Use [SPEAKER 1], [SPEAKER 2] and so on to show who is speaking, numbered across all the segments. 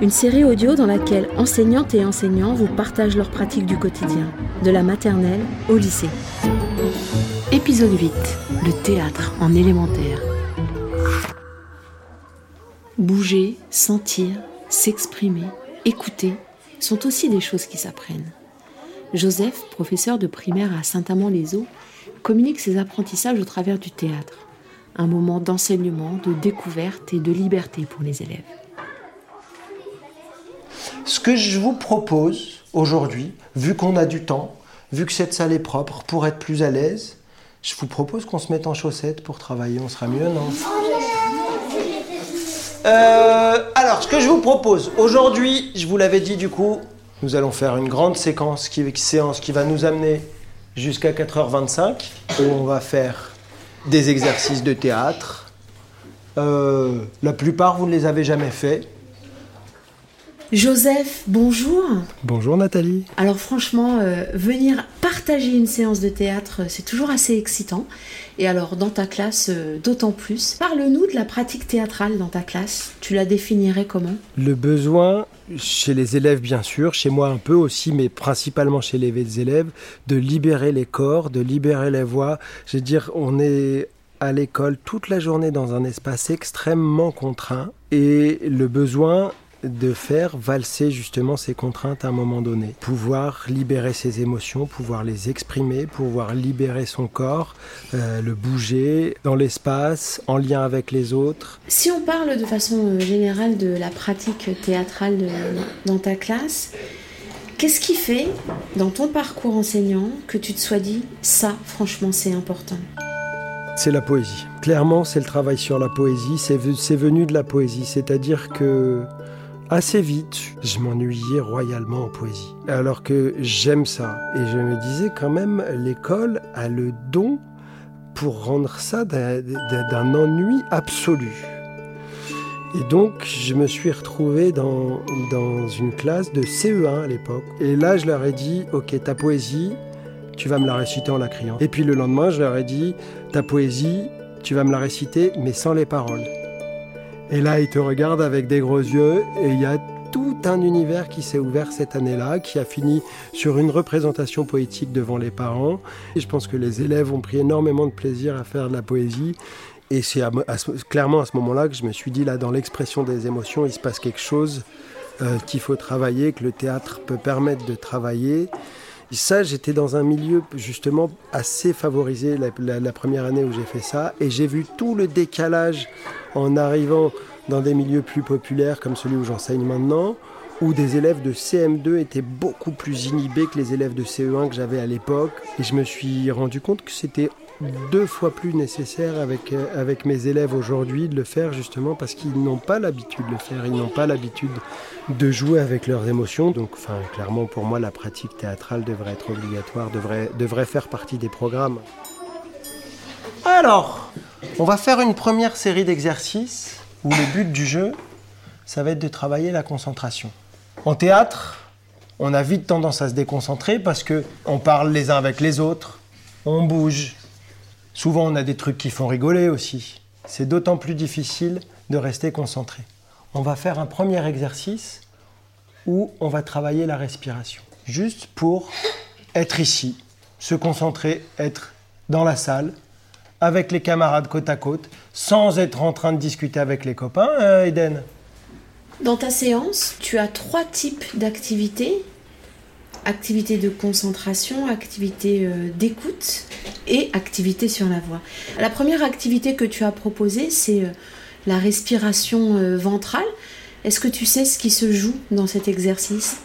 [SPEAKER 1] une série audio dans laquelle enseignantes et enseignants vous partagent leurs pratiques du quotidien, de la maternelle au lycée. Épisode 8, le théâtre en élémentaire. Bouger, sentir, s'exprimer, écouter sont aussi des choses qui s'apprennent. Joseph, professeur de primaire à Saint-Amand-les-Eaux, communique ses apprentissages au travers du théâtre un moment d'enseignement, de découverte et de liberté pour les élèves.
[SPEAKER 2] Ce que je vous propose aujourd'hui, vu qu'on a du temps, vu que cette salle est propre, pour être plus à l'aise, je vous propose qu'on se mette en chaussettes pour travailler. On sera mieux, non? Euh, Alors, ce que je vous propose, aujourd'hui, je vous l'avais dit du coup, nous allons faire une grande séquence qui, séance qui va nous amener jusqu'à 4h25, où on va faire des exercices de théâtre. Euh, la plupart, vous ne les avez jamais faits.
[SPEAKER 1] Joseph, bonjour.
[SPEAKER 2] Bonjour Nathalie.
[SPEAKER 1] Alors franchement, euh, venir partager une séance de théâtre, c'est toujours assez excitant. Et alors dans ta classe, euh, d'autant plus. Parle-nous de la pratique théâtrale dans ta classe. Tu la définirais comment?
[SPEAKER 2] Le besoin, chez les élèves bien sûr, chez moi un peu aussi, mais principalement chez les élèves, de libérer les corps, de libérer les voix. Je veux dire, on est à l'école toute la journée dans un espace extrêmement contraint et le besoin de faire valser justement ces contraintes à un moment donné. Pouvoir libérer ses émotions, pouvoir les exprimer, pouvoir libérer son corps, euh, le bouger dans l'espace, en lien avec les autres.
[SPEAKER 1] Si on parle de façon euh, générale de la pratique théâtrale dans ta classe, qu'est-ce qui fait dans ton parcours enseignant que tu te sois dit ça franchement c'est important?
[SPEAKER 2] C'est la poésie. Clairement, c'est le travail sur la poésie. C'est venu de la poésie. C'est-à-dire que Assez vite, je m'ennuyais royalement en poésie. Alors que j'aime ça. Et je me disais quand même, l'école a le don pour rendre ça d'un ennui absolu. Et donc, je me suis retrouvé dans, dans une classe de CE1 à l'époque. Et là, je leur ai dit, OK, ta poésie, tu vas me la réciter en la criant. Et puis le lendemain, je leur ai dit, ta poésie, tu vas me la réciter, mais sans les paroles. Et là, il te regarde avec des gros yeux et il y a tout un univers qui s'est ouvert cette année-là, qui a fini sur une représentation poétique devant les parents. Et je pense que les élèves ont pris énormément de plaisir à faire de la poésie. Et c'est clairement à ce moment-là que je me suis dit, là, dans l'expression des émotions, il se passe quelque chose euh, qu'il faut travailler, que le théâtre peut permettre de travailler. Ça, j'étais dans un milieu justement assez favorisé la première année où j'ai fait ça. Et j'ai vu tout le décalage en arrivant dans des milieux plus populaires comme celui où j'enseigne maintenant, où des élèves de CM2 étaient beaucoup plus inhibés que les élèves de CE1 que j'avais à l'époque. Et je me suis rendu compte que c'était deux fois plus nécessaire avec, euh, avec mes élèves aujourd'hui de le faire justement parce qu'ils n'ont pas l'habitude de le faire, ils n'ont pas l'habitude de jouer avec leurs émotions. Donc enfin, clairement pour moi la pratique théâtrale devrait être obligatoire, devrait, devrait faire partie des programmes. Alors, on va faire une première série d'exercices où le but du jeu, ça va être de travailler la concentration. En théâtre, on a vite tendance à se déconcentrer parce que on parle les uns avec les autres, on bouge. Souvent, on a des trucs qui font rigoler aussi. C'est d'autant plus difficile de rester concentré. On va faire un premier exercice où on va travailler la respiration. Juste pour être ici, se concentrer, être dans la salle, avec les camarades côte à côte, sans être en train de discuter avec les copains, euh, Eden?
[SPEAKER 1] Dans ta séance, tu as trois types d'activités. Activité de concentration, activité euh, d'écoute et activité sur la voix. La première activité que tu as proposée, c'est euh, la respiration ventrale. Est-ce que tu sais ce qui se joue dans cet exercice?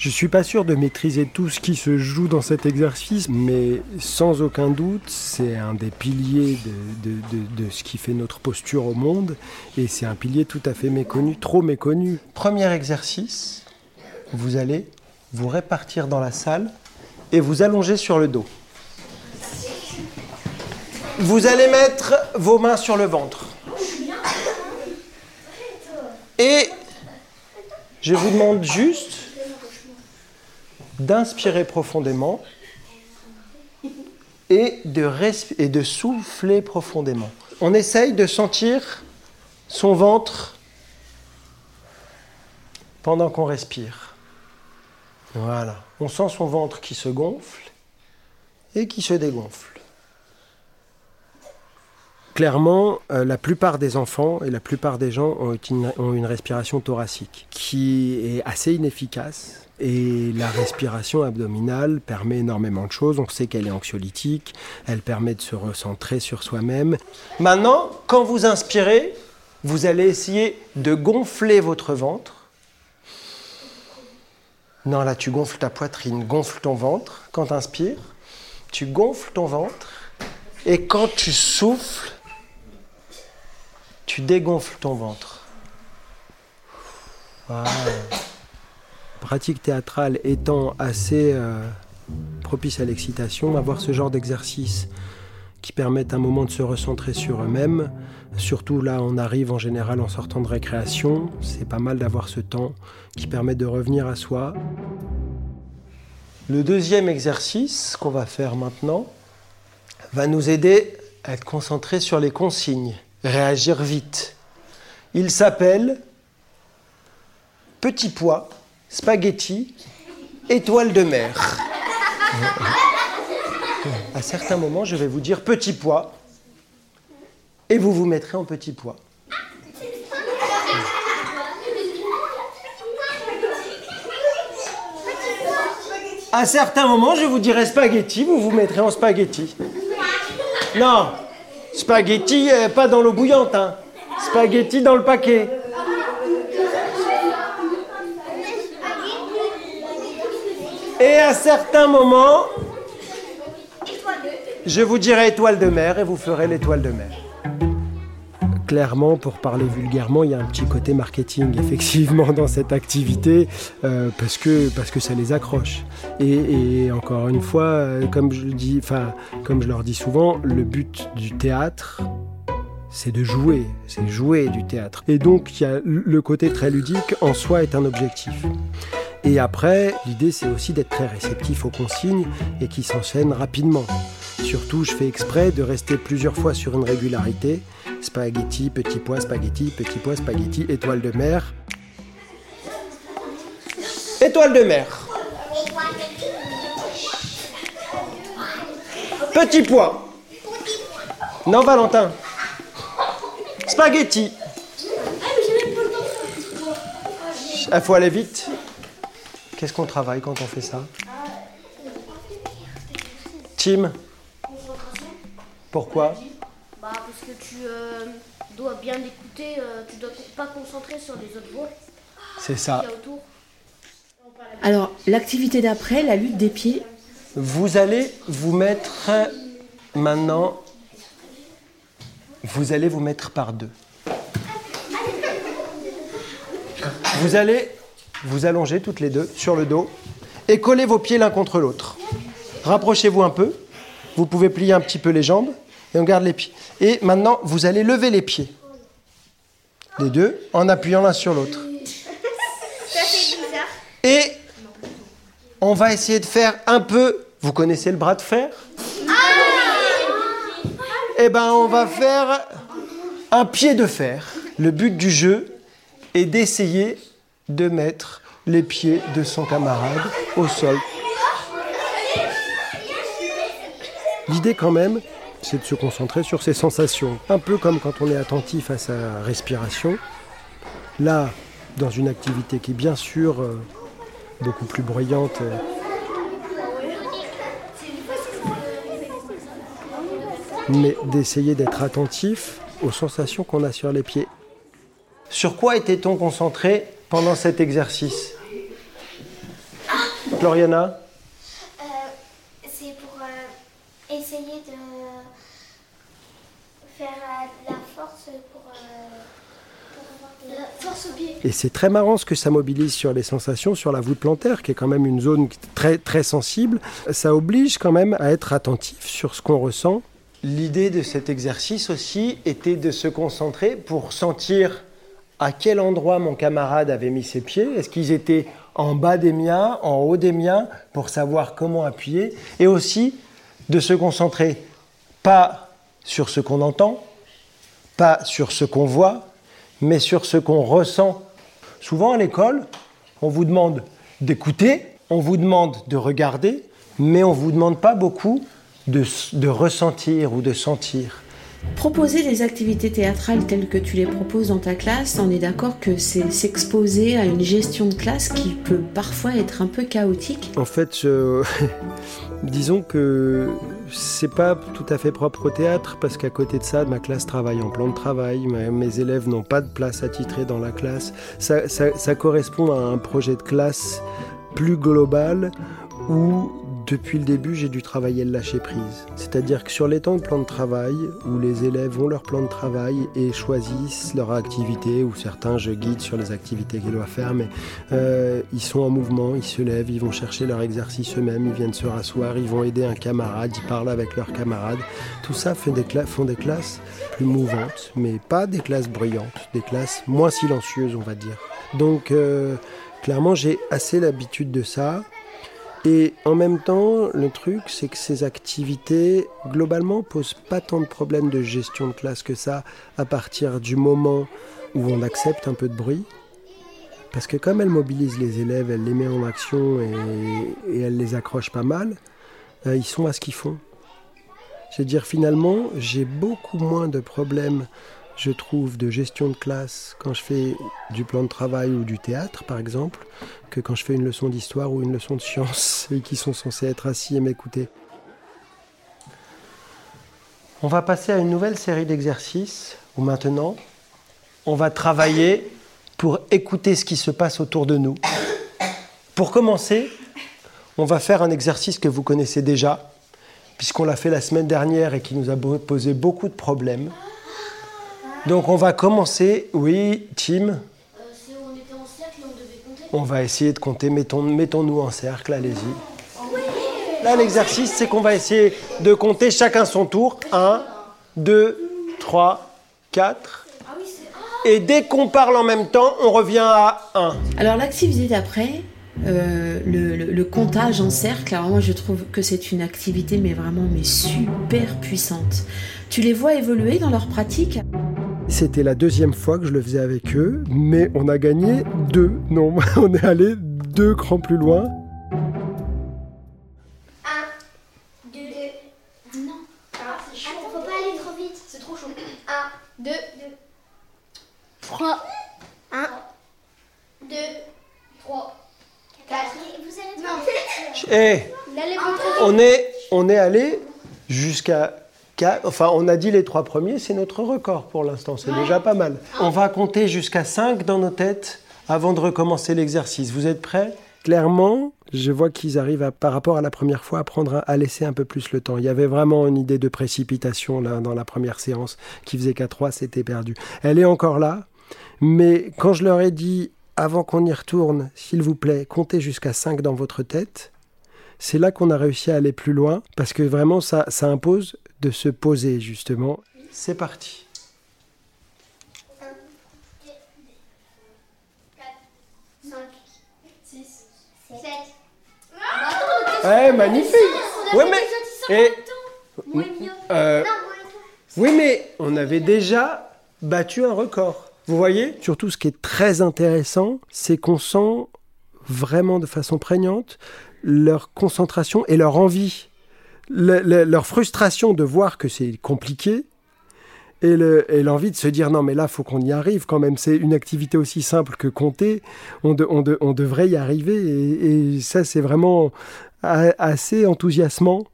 [SPEAKER 2] Je ne suis pas sûr de maîtriser tout ce qui se joue dans cet exercice, mais sans aucun doute, c'est un des piliers de, ce qui fait notre posture au monde, et c'est un pilier tout à fait méconnu, trop méconnu. Premier exercice, vous allez vous répartir dans la salle et vous allonger sur le dos. Vous allez mettre vos mains sur le ventre. Et je vous demande juste d'inspirer profondément et de, et de souffler profondément. On essaye de sentir son ventre pendant qu'on respire. Voilà. On sent son ventre qui se gonfle et qui se dégonfle. Clairement, euh, la plupart des enfants et la plupart des gens ont une, ont une respiration thoracique qui est assez inefficace et la respiration abdominale permet énormément de choses. On sait qu'elle est anxiolytique, elle permet de se recentrer sur soi-même. Maintenant, quand vous inspirez, vous allez essayer de gonfler votre ventre. Non, là, tu gonfles ta poitrine, gonfle ton ventre. Quand tu inspires, tu gonfles ton ventre. Et quand tu souffles, tu dégonfles ton ventre. Pratique théâtrale étant assez euh, propice à l'excitation, avoir ce genre d'exercice qui permettent un moment de se recentrer sur eux-mêmes. Surtout là, on arrive en général en sortant de récréation. C'est pas mal d'avoir ce temps qui permet de revenir à soi. Le deuxième exercice qu'on va faire maintenant va nous aider à être concentré sur les consignes, réagir vite. Il s'appelle Petit poids spaghetti, étoile de mer. À certains moments, je vais vous dire petit pois et vous vous mettrez en petit pois. À certains moments, je vous dirai spaghetti, vous vous mettrez en spaghetti. Non, spaghetti, euh, pas dans l'eau bouillante, hein. Spaghetti dans le paquet. Et à certains moments, je vous dirai étoile de mer et vous ferez l'étoile de mer. Clairement, pour parler vulgairement, il y a un petit côté marketing effectivement dans cette activité euh, parce, que, ça les accroche. Et, encore une fois, euh, comme je, dis, enfin, comme je leur dis souvent, le but du théâtre, c'est de jouer, c'est jouer du théâtre. Et donc, il a le côté très ludique en soi est un objectif. Et après, l'idée c'est aussi d'être très réceptif aux consignes et qui s'enchaînent rapidement. Surtout, je fais exprès de rester plusieurs fois sur une régularité. Spaghetti, petit pois, spaghetti, petit pois, spaghetti, étoile de mer. Étoile de mer. Petit pois. Non, Valentin. Spaghetti. Il faut aller vite. Qu'est-ce qu'on travaille quand on fait ça Tim Pourquoi
[SPEAKER 3] bah, Parce que tu euh, dois bien écouter, euh, tu dois pas concentrer sur les autres voix.
[SPEAKER 2] C'est ça.
[SPEAKER 1] Alors, l'activité d'après, la lutte des pieds.
[SPEAKER 2] Vous allez vous mettre maintenant, vous allez vous mettre par deux. Vous allez vous allongez toutes les deux sur le dos et collez vos pieds l'un contre l'autre. Rapprochez-vous un peu. Vous pouvez plier un petit peu les jambes et on garde les pieds. Et maintenant, vous allez lever les pieds. Les deux en appuyant l'un sur l'autre. Et on va essayer de faire un peu. Vous connaissez le bras de fer? Eh ben, on va faire un pied de fer. Le but du jeu est d'essayer de mettre les pieds de son camarade au sol. L'idée quand même, c'est de se concentrer sur ses sensations. Un peu comme quand on est attentif à sa respiration. Là, dans une activité qui est bien sûr euh, beaucoup plus bruyante. Euh, mais d'essayer d'être attentif aux sensations qu'on a sur les pieds. Sur quoi était-on concentré pendant cet exercice Floriana
[SPEAKER 3] euh, C'est pour euh, essayer de faire euh, la force pour, pour avoir la force
[SPEAKER 2] Et c'est très marrant ce que ça mobilise sur les sensations, sur la voûte plantaire, qui est quand même une zone très, très sensible. Ça oblige quand même à être attentif sur ce qu'on ressent. L'idée de cet exercice aussi était de se concentrer pour sentir à quel endroit mon camarade avait mis ses pieds? Est-ce qu'ils étaient en bas des miens, en haut des miens, pour savoir comment appuyer? Et aussi de se concentrer pas sur ce qu'on entend, pas sur ce qu'on voit, mais sur ce qu'on ressent. Souvent à l'école, on vous demande d'écouter, on vous demande de regarder, mais on ne vous demande pas beaucoup de, de ressentir ou de sentir.
[SPEAKER 1] Proposer des activités théâtrales telles que tu les proposes dans ta classe, on est d'accord que c'est s'exposer à une gestion de classe qui peut parfois être un peu chaotique
[SPEAKER 2] En fait, disons que c'est pas tout à fait propre au théâtre parce qu'à côté de ça, ma classe travaille en plan de travail, mes élèves n'ont pas de place attitrée dans la classe. Ça, ça correspond à un projet de classe plus global où depuis le début, j'ai dû travailler le lâcher prise. C'est-à-dire que sur les temps de plan de travail, où les élèves ont leur plan de travail et choisissent leur activité, ou certains je guide sur les activités qu'ils doivent faire, mais euh, ils sont en mouvement, ils se lèvent, ils vont chercher leur exercice eux-mêmes, ils viennent se rasseoir, ils vont aider un camarade, ils parlent avec leurs camarades. Tout ça fait des font des classes plus mouvantes, mais pas des classes bruyantes, des classes moins silencieuses, on va dire. Donc, euh, clairement, j'ai assez l'habitude de ça. Et en même temps, le truc, c'est que ces activités, globalement, posent pas tant de problèmes de gestion de classe que ça, à partir du moment où on accepte un peu de bruit. Parce que comme elle mobilise les élèves, elle les met en action et, et elle les accroche pas mal, euh, ils sont à ce qu'ils font. Je veux dire, finalement, j'ai beaucoup moins de problèmes je trouve, de gestion de classe quand je fais du plan de travail ou du théâtre, par exemple, que quand je fais une leçon d'histoire ou une leçon de sciences et qui sont censés être assis et m'écouter. On va passer à une nouvelle série d'exercices où maintenant, on va travailler pour écouter ce qui se passe autour de nous. Pour commencer, on va faire un exercice que vous connaissez déjà, puisqu'on l'a fait la semaine dernière et qui nous a posé beaucoup de problèmes. Donc on va commencer, oui, Tim. Euh,
[SPEAKER 3] on était en cercle, on devait compter.
[SPEAKER 2] On va essayer de compter, mettons-nous en cercle, allez-y. Là, l'exercice, c'est qu'on va essayer de compter chacun son tour. 1, 2, 3, 4. Et dès qu'on parle en même temps, on revient à 1.
[SPEAKER 1] Alors l'activité d'après, euh, le, comptage en cercle, alors moi je trouve que c'est une activité mais vraiment mais super puissante. Tu les vois évoluer dans leur pratique?
[SPEAKER 2] C'était la deuxième fois que je le faisais avec eux, mais on a gagné deux. Non, on est allé deux crans plus loin.
[SPEAKER 3] Un, deux, non. Ah, c'est chaud. faut pas aller trop vite. C'est trop chaud. Un, deux, trois. Un, deux, trois, quatre. Vous
[SPEAKER 2] allez. Eh, on est, on est allé jusqu'à Enfin, on a dit les trois premiers, c'est notre record pour l'instant, c'est déjà pas mal. On va compter jusqu'à 5 dans nos têtes avant de recommencer l'exercice. Vous êtes prêts? Clairement, je vois qu'ils arrivent par rapport à la première fois à prendre à laisser un peu plus le temps. Il y avait vraiment une idée de précipitation là dans la première séance qui faisait qu'à 3 c'était perdu. Elle est encore là, mais quand je leur ai dit avant qu'on y retourne, s'il vous plaît, comptez jusqu'à 5 dans votre tête, c'est là qu'on a réussi à aller plus loin parce que vraiment ça, ça impose de se poser justement. C'est parti. 1, 2, 4, 5, 6, 7. Ouais, magnifique. Ouais, mais. Et, euh, oui, mais on avait déjà battu un record. Vous voyez Surtout, ce qui est très intéressant, c'est qu'on sent vraiment de façon prégnante leur concentration et leur envie leur frustration de voir que c'est compliqué et l'envie de se dire non mais là faut qu'on y arrive quand même. C'est une activité aussi simple que compter. On, devrait y arriver. Et, ça c'est vraiment assez enthousiasmant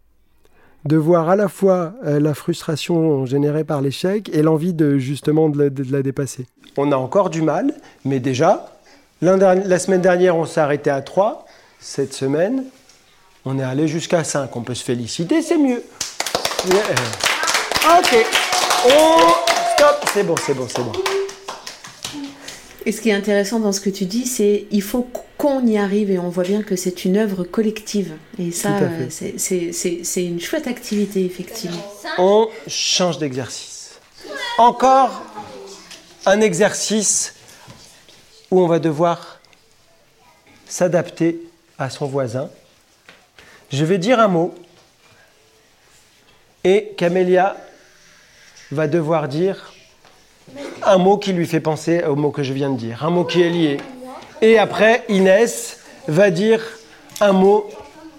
[SPEAKER 2] de voir à la fois euh, la frustration générée par l'échec et l'envie de justement de la, dépasser. On a encore du mal, mais déjà, la semaine dernière on s'est arrêté à 3, cette semaine on est allé jusqu'à 5. On peut se féliciter, c'est mieux. Ok. On... Stop. C'est bon, c'est bon, c'est bon.
[SPEAKER 1] Et ce qui est intéressant dans ce que tu dis, c'est il faut qu'on y arrive et on voit bien que c'est une œuvre collective. Et ça, c'est une chouette activité, effectivement.
[SPEAKER 2] On change d'exercice. Encore un exercice où on va devoir s'adapter à son voisin. Je vais dire un mot et Camélia va devoir dire un mot qui lui fait penser au mot que je viens de dire, un mot qui est lié. Et après, Inès va dire un mot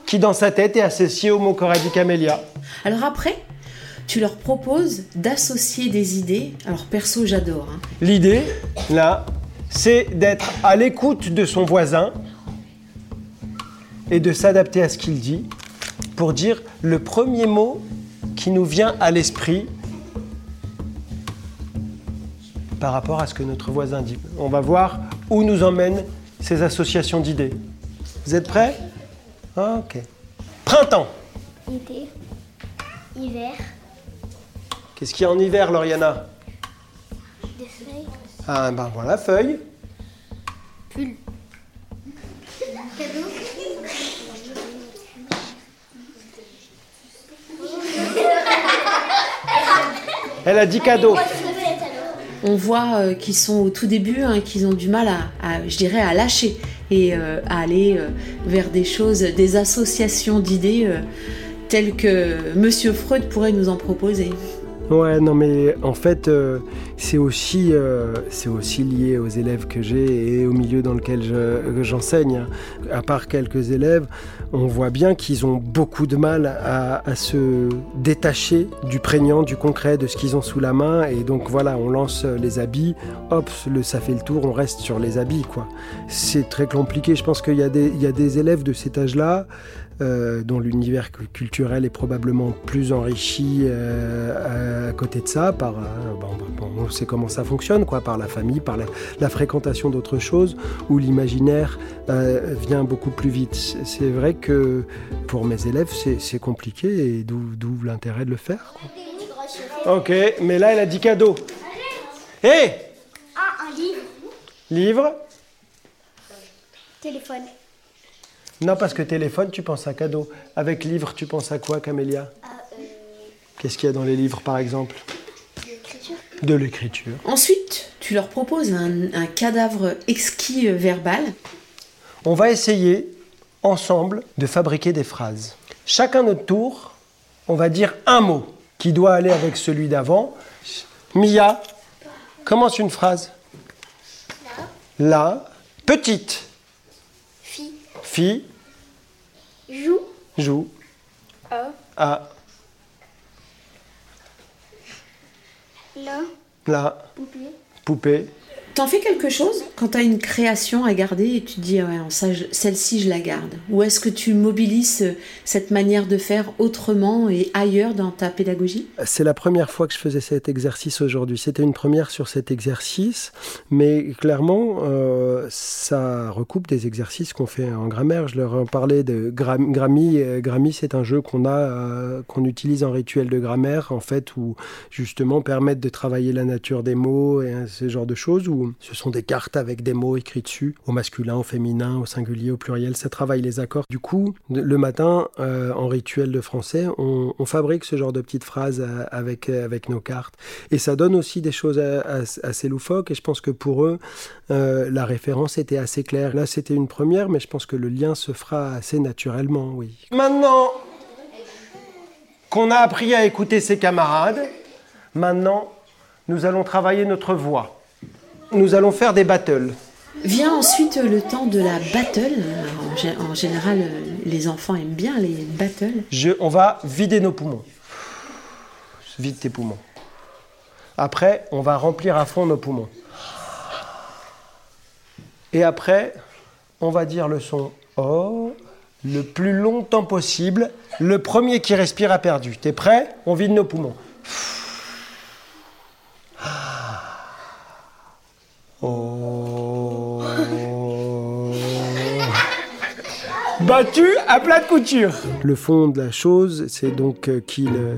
[SPEAKER 2] qui dans sa tête est associé au mot qu'aurait dit Camélia.
[SPEAKER 1] Alors après, tu leur proposes d'associer des idées. Alors perso, j'adore. Hein.
[SPEAKER 2] L'idée, là, c'est d'être à l'écoute de son voisin et de s'adapter à ce qu'il dit pour dire le premier mot qui nous vient à l'esprit par rapport à ce que notre voisin dit. On va voir où nous emmènent ces associations d'idées. Vous êtes prêts? Ah, Ok. Printemps.
[SPEAKER 3] Été. Hiver.
[SPEAKER 2] Qu'est-ce qu'il y a en hiver, Lauriana?
[SPEAKER 3] Des feuilles.
[SPEAKER 2] Ah ben voilà, feuilles.
[SPEAKER 3] Pull. Cadeau.
[SPEAKER 2] Elle a dit cadeau
[SPEAKER 1] on voit euh, qu'ils sont au tout début, hein, qu'ils ont du mal à, à lâcher et euh, à aller euh, vers des choses, des associations d'idées telles que Monsieur Freud pourrait nous en proposer.
[SPEAKER 2] Ouais, non, mais en fait, euh, c'est aussi, euh, c'est aussi lié aux élèves que j'ai et au milieu dans lequel j'enseigne. à part quelques élèves, on voit bien qu'ils ont beaucoup de mal à, se détacher du prégnant, du concret, de ce qu'ils ont sous la main. Et donc voilà, on lance les habits, hop, ça fait le tour, on reste sur les habits, quoi. C'est très compliqué. Je pense qu'il y, y a des élèves de cet âge-là euh, dont l'univers culturel est probablement plus enrichi euh, à côté de ça, par, euh, on sait comment ça fonctionne, quoi, par la famille, par la, fréquentation d'autres choses, où l'imaginaire vient beaucoup plus vite. C'est vrai que pour mes élèves, c'est compliqué, et d'où l'intérêt de le faire. Ok, mais là, elle a dit cadeau. Hé
[SPEAKER 3] Ah, un livre.
[SPEAKER 2] Livre?
[SPEAKER 3] Téléphone.
[SPEAKER 2] Non, parce que téléphone, tu penses à cadeau. Avec livre, tu penses à quoi, Camélia ah, euh, Qu'est-ce qu'il y a dans les livres, par exemple
[SPEAKER 3] De l'écriture.
[SPEAKER 2] De l'écriture.
[SPEAKER 1] Ensuite, tu leur proposes un, cadavre exquis euh, verbal.
[SPEAKER 2] On va essayer, ensemble, de fabriquer des phrases. Chacun notre tour, on va dire un mot qui doit aller avec celui d'avant. Mia, commence une phrase.
[SPEAKER 3] La.
[SPEAKER 2] La. Petite.
[SPEAKER 3] Joue.
[SPEAKER 2] Joue.
[SPEAKER 3] A.
[SPEAKER 2] A.
[SPEAKER 3] La.
[SPEAKER 2] La.
[SPEAKER 3] Poupée.
[SPEAKER 2] Poupée.
[SPEAKER 1] T'en fais quelque chose quand tu as une création à garder et tu dis, ouais, celle-ci, je la garde Ou est-ce que tu mobilises euh, cette manière de faire autrement et ailleurs dans ta pédagogie?
[SPEAKER 2] C'est la première fois que je faisais cet exercice aujourd'hui. C'était une première sur cet exercice, mais clairement, euh, ça recoupe des exercices qu'on fait en grammaire. Je leur en parlais de Grammy. Grammy, c'est un jeu qu'on a, euh, qu'on utilise en rituel de grammaire, en fait, où justement permettre de travailler la nature des mots et ce genre de choses, où ce sont des cartes avec des mots écrits dessus, au masculin, au féminin, au singulier, au pluriel. Ça travaille les accords. Du coup, le matin, euh, en rituel de français, on, fabrique ce genre de petites phrases euh, avec, euh, avec nos cartes. Et ça donne aussi des choses assez loufoques. Et je pense que pour eux, la référence était assez claire. Là, c'était une première, mais je pense que le lien se fera assez naturellement, oui. Maintenant qu'on a appris à écouter ses camarades, maintenant, nous allons travailler notre voix. Nous allons faire des battles.
[SPEAKER 1] Vient ensuite le temps de la battle. En, général, les enfants aiment bien les battles.
[SPEAKER 2] Je, on va vider nos poumons. Vide tes poumons. Après, on va remplir à fond nos poumons. Et après, on va dire le son O le plus longtemps possible. Le premier qui respire a perdu. T'es prêt? On vide nos poumons. Battu à plat de couture. Le fond de la chose, c'est donc euh, qu'il euh,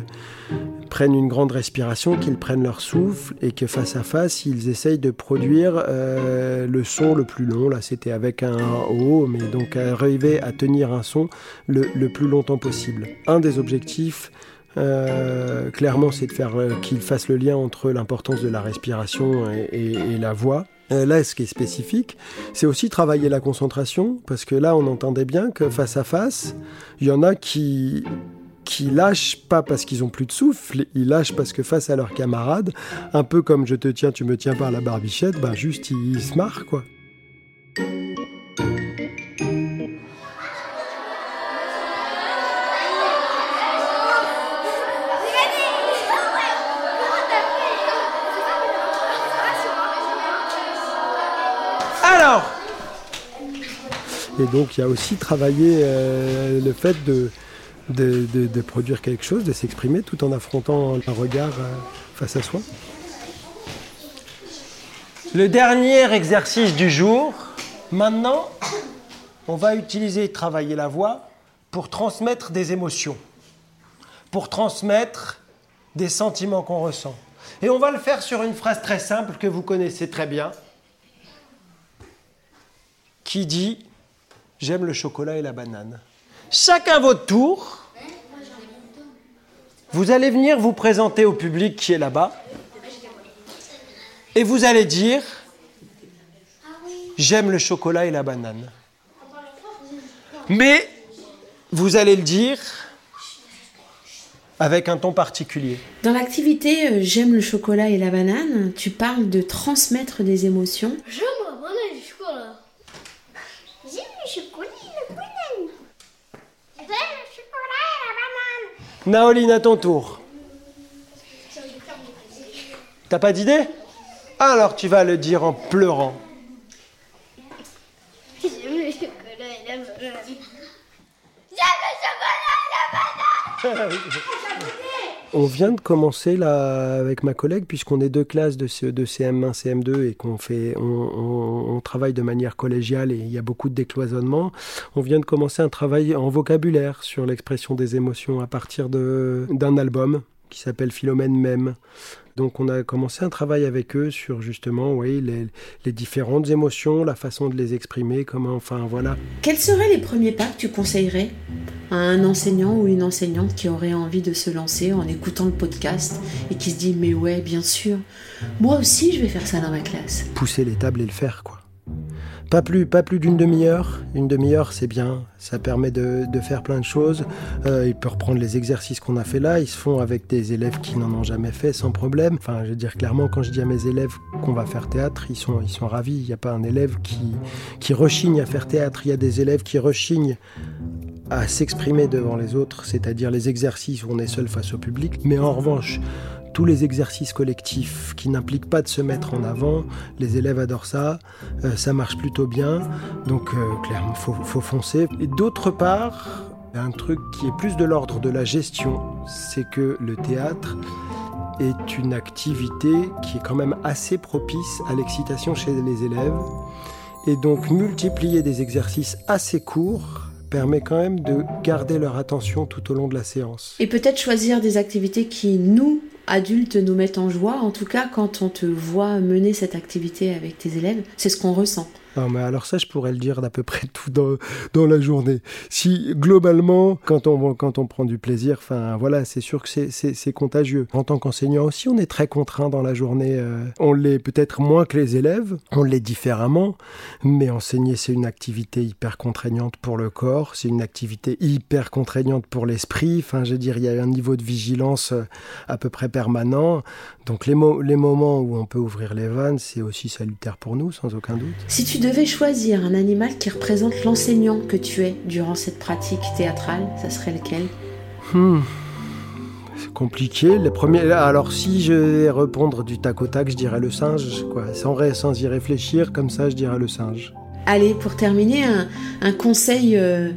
[SPEAKER 2] prennent une grande respiration, qu'ils prennent leur souffle et que face à face, ils essayent de produire euh, le son le plus long. Là, c'était avec un O, mais donc arriver à tenir un son le, plus longtemps possible. Un des objectifs, clairement, c'est de faire euh, qu'ils fassent le lien entre l'importance de la respiration et la voix. Là, ce qui est spécifique, c'est aussi travailler la concentration, parce que là, on entendait bien que face à face, il y en a qui lâchent pas parce qu'ils ont plus de souffle, ils lâchent parce que face à leurs camarades, un peu comme je te tiens, tu me tiens par la barbichette, bah juste ils, se marrent quoi. Et donc il y a aussi travaillé euh, le fait de de, produire quelque chose, de s'exprimer tout en affrontant un regard euh, face à soi. Le dernier exercice du jour, maintenant, on va utiliser travailler la voix pour transmettre des émotions, pour transmettre des sentiments qu'on ressent. Et on va le faire sur une phrase très simple que vous connaissez très bien, qui dit ⁇ J'aime le chocolat et la banane ⁇ Chacun votre tour, vous allez venir vous présenter au public qui est là-bas et vous allez dire J'aime le chocolat et la banane. Mais vous allez le dire avec un ton particulier.
[SPEAKER 1] Dans l'activité euh, J'aime le chocolat et la banane, tu parles de transmettre des émotions
[SPEAKER 3] la banane et le chocolat. J'aime le chocolat et la banane.
[SPEAKER 2] Naoline, à ton tour. T'as pas d'idée Alors tu vas le dire en pleurant.
[SPEAKER 3] J'aime le chocolat et la banane. J'aime le chocolat et la banane
[SPEAKER 2] On vient de commencer là avec ma collègue, puisqu'on est deux classes de, de CM1, CM2 et qu'on fait, on, travaille de manière collégiale et il y a beaucoup de décloisonnement. On vient de commencer un travail en vocabulaire sur l'expression des émotions à partir d'un album qui s'appelle Philomène même. Donc on a commencé un travail avec eux sur justement oui, les, les, différentes émotions, la façon de les exprimer, comment, enfin voilà.
[SPEAKER 1] Quels seraient les premiers pas que tu conseillerais à un enseignant ou une enseignante qui aurait envie de se lancer en écoutant le podcast et qui se dit mais ouais bien sûr, moi aussi je vais faire ça dans ma classe?
[SPEAKER 2] Pousser les tables et le faire quoi. Pas plus, pas plus d'une demi-heure. Une demi-heure, c'est bien. Ça permet de, faire plein de choses. Euh, il peut reprendre les exercices qu'on a fait là. Ils se font avec des élèves qui n'en ont jamais fait sans problème. Enfin, je veux dire clairement, quand je dis à mes élèves qu'on va faire théâtre, ils sont, ravis. Il n'y a pas un élève qui, qui rechigne à faire théâtre. Il y a des élèves qui rechignent à s'exprimer devant les autres, c'est-à-dire les exercices où on est seul face au public. Mais en revanche, tous les exercices collectifs qui n'impliquent pas de se mettre en avant, les élèves adorent ça, euh, ça marche plutôt bien, donc euh, clairement, il faut, foncer. Et d'autre part, un truc qui est plus de l'ordre de la gestion, c'est que le théâtre est une activité qui est quand même assez propice à l'excitation chez les élèves. Et donc multiplier des exercices assez courts permet quand même de garder leur attention tout au long de la séance.
[SPEAKER 1] Et peut-être choisir des activités qui, nous, adultes, nous mettent en joie. En tout cas, quand on te voit mener cette activité avec tes élèves, c'est ce qu'on ressent.
[SPEAKER 2] Non, mais alors ça, je pourrais le dire d'à peu près tout dans, la journée. Si globalement, quand on, prend du plaisir, enfin voilà, c'est sûr que c'est contagieux. En tant qu'enseignant aussi, on est très contraint dans la journée. Euh, on l'est peut-être moins que les élèves, on l'est différemment, mais enseigner, c'est une activité hyper contraignante pour le corps, c'est une activité hyper contraignante pour l'esprit. Enfin, je veux dire, il y a un niveau de vigilance euh, à peu près permanent. Donc les, moments où on peut ouvrir les vannes, c'est aussi salutaire pour nous, sans aucun doute.
[SPEAKER 1] Devais choisir un animal qui représente l'enseignant que tu es durant cette pratique théâtrale, ça serait lequel?
[SPEAKER 2] Hmm. C'est compliqué. Les premiers... Alors si je vais répondre du tac au tac, je dirais le singe. Quoi. Sans, sans y réfléchir, comme ça, je dirais le singe.
[SPEAKER 1] Allez, pour terminer, un, conseil euh,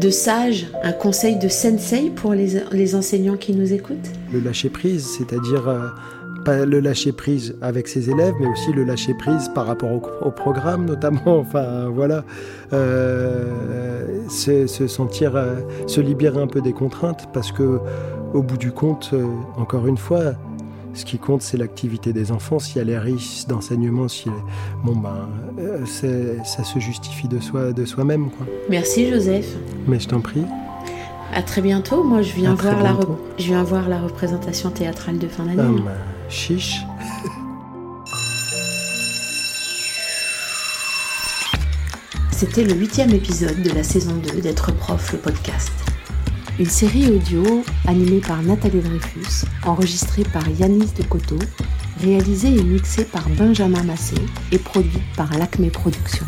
[SPEAKER 1] de sage, un conseil de sensei pour les, les enseignants qui nous écoutent?
[SPEAKER 2] Le lâcher prise, c'est-à-dire... Euh, le lâcher prise avec ses élèves, mais aussi le lâcher prise par rapport au, programme, notamment. Enfin, voilà, euh, se sentir, euh, se libérer un peu des contraintes, parce que au bout du compte, euh, encore une fois, ce qui compte, c'est l'activité des enfants. Si elle est riche d'enseignement, si bon ben, euh, ça se justifie de soi, de soi-même, quoi.
[SPEAKER 1] Merci Joseph.
[SPEAKER 2] Mais je t'en prie.
[SPEAKER 1] À très bientôt. Moi, je viens voir la, je viens voir la représentation théâtrale de fin d'année. Ah,
[SPEAKER 2] ben, chiche.
[SPEAKER 1] C'était le huitième épisode de la saison 2 d'être prof le podcast. Une série audio animée par Nathalie Dreyfus, enregistrée par Yanis de Coteau, réalisée et mixée par Benjamin Massé et produite par l'Acme Productions.